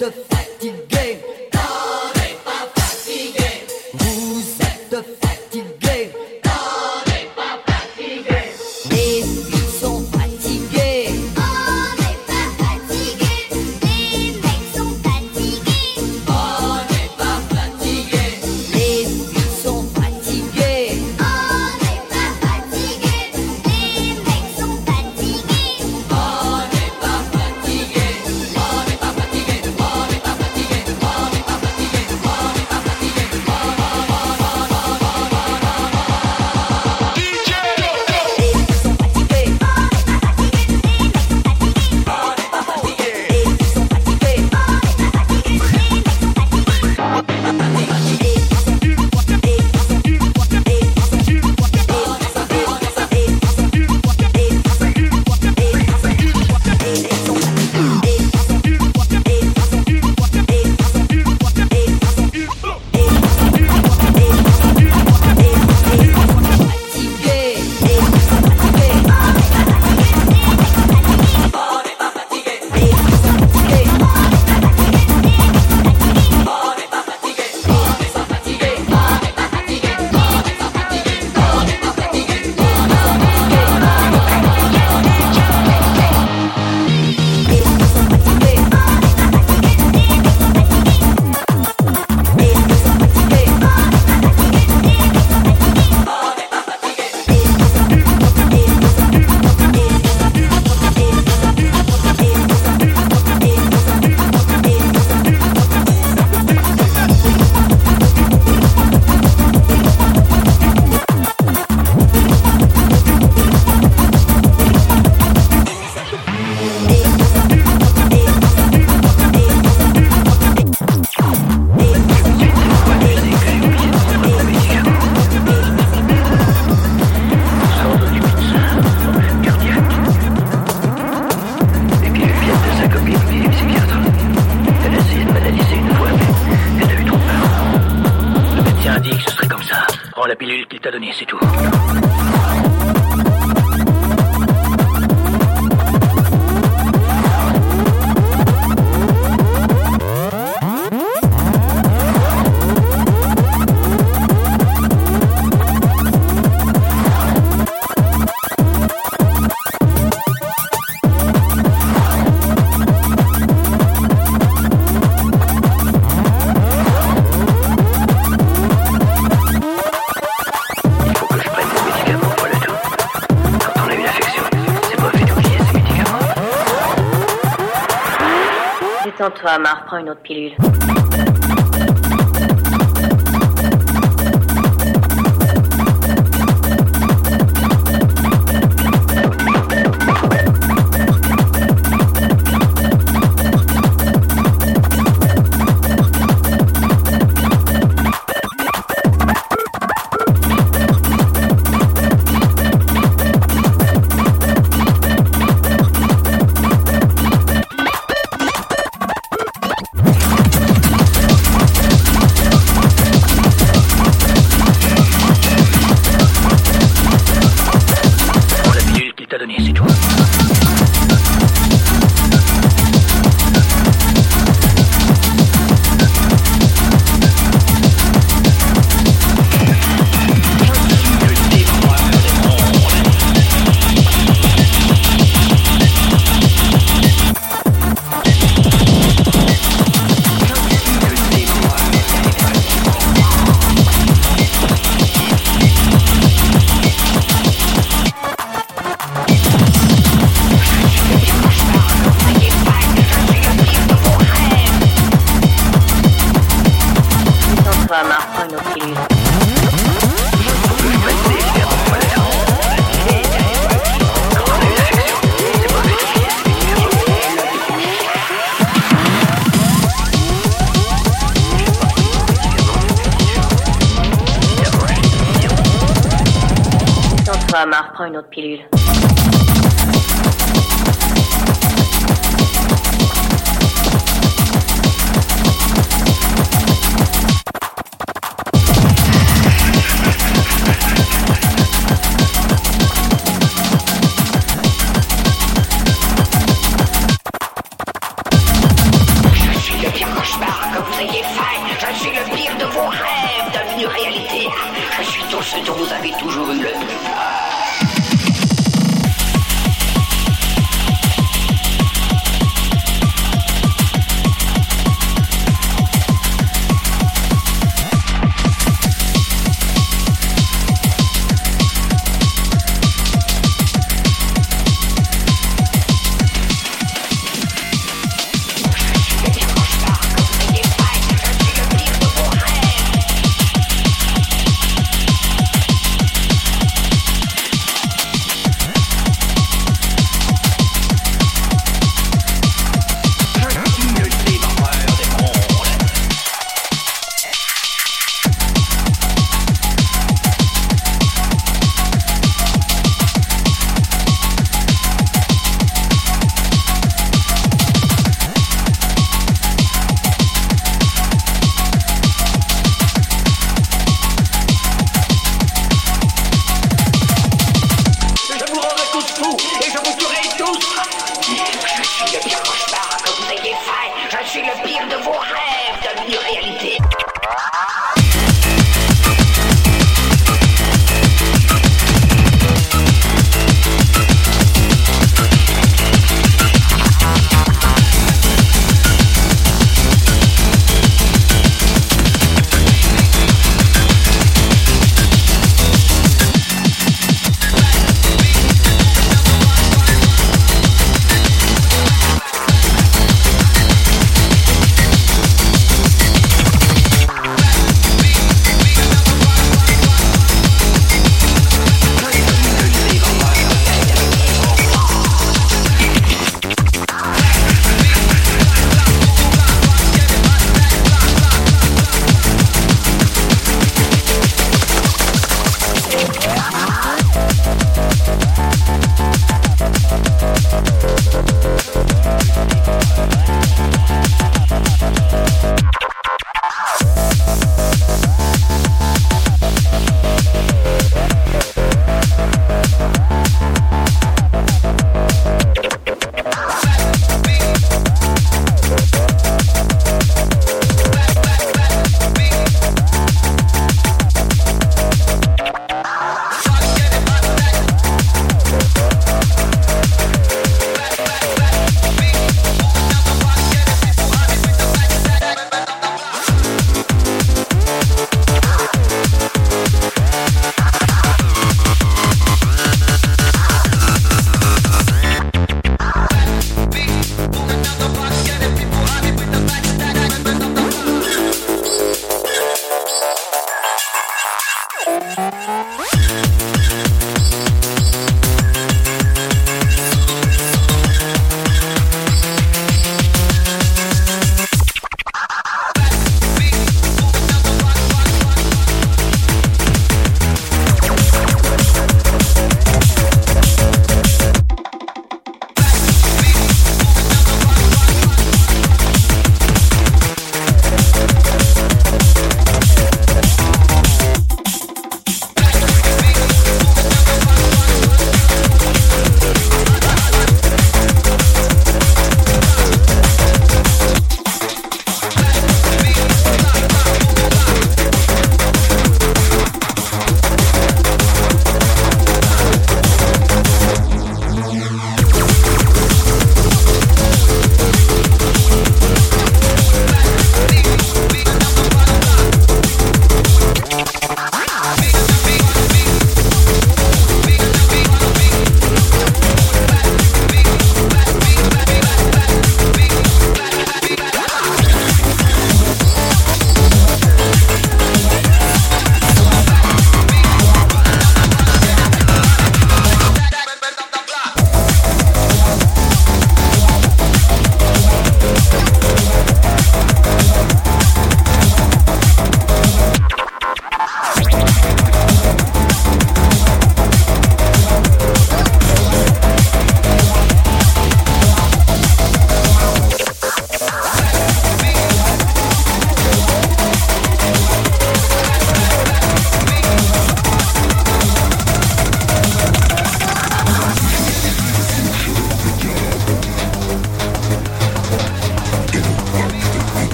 the Toi, Marc, prends une autre pilule.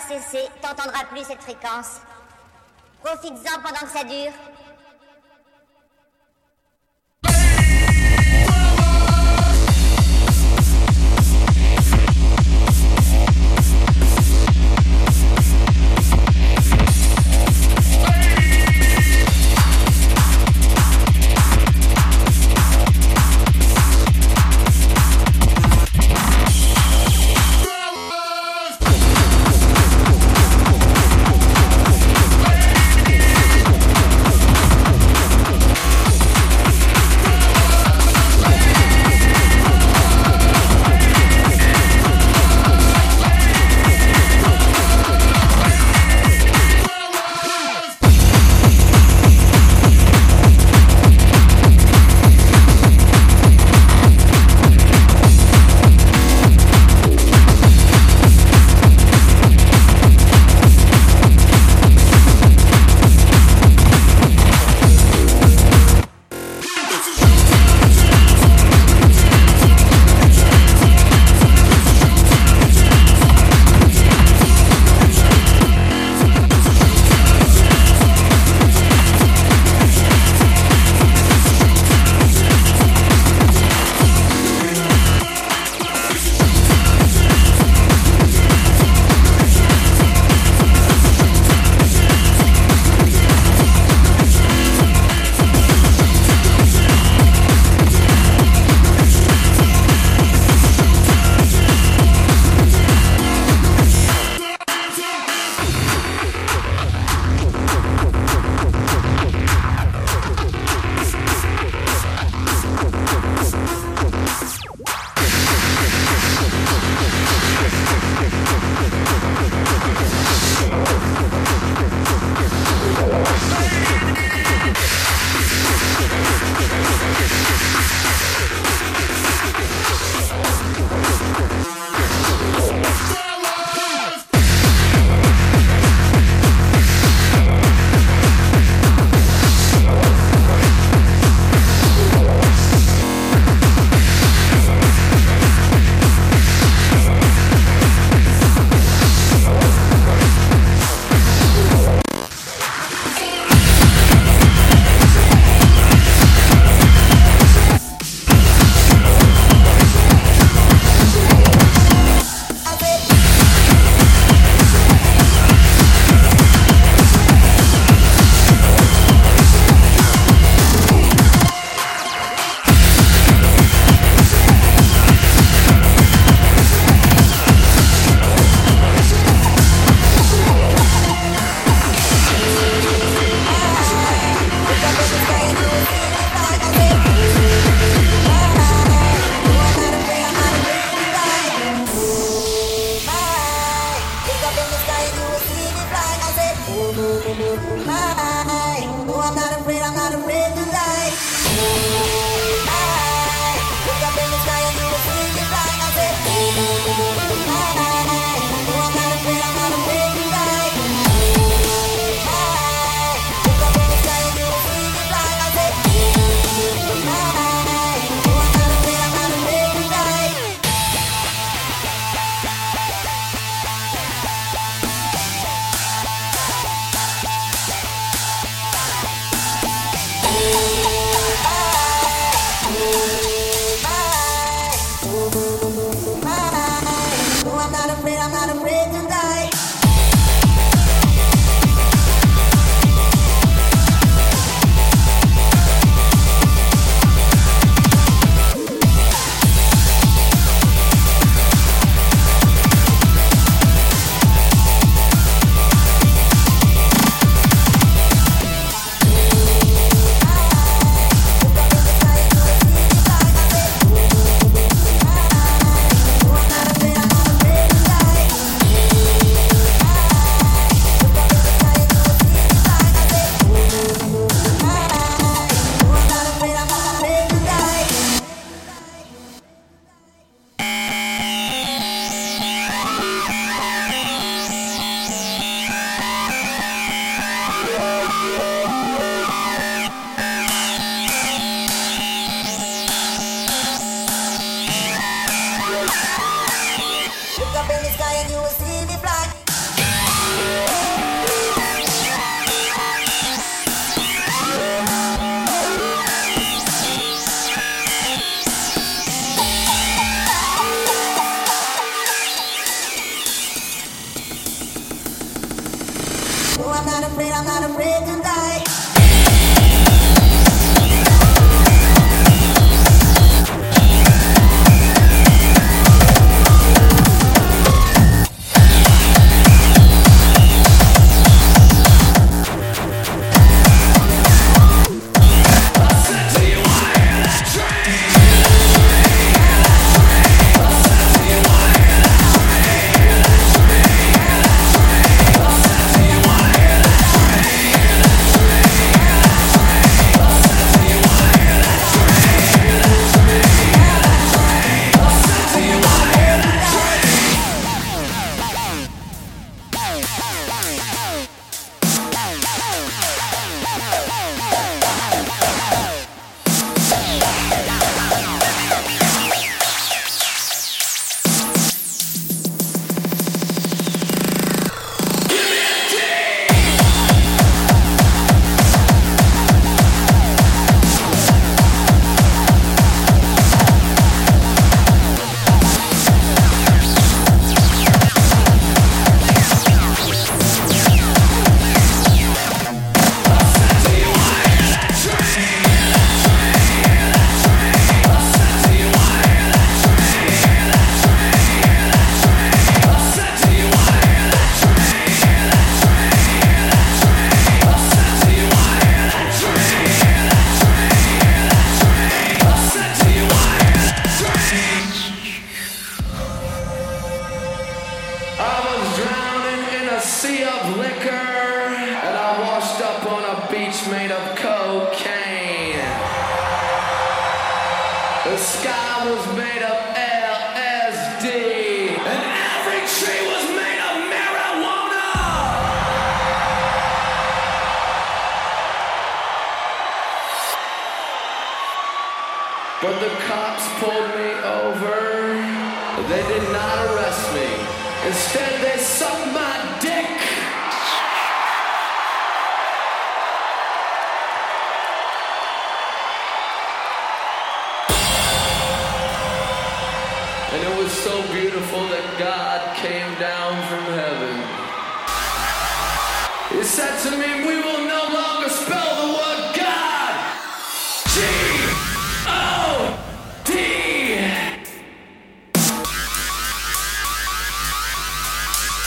cesser, t'entendras plus cette fréquence. Profites-en pendant que ça dure.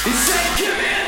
He said, "Give me."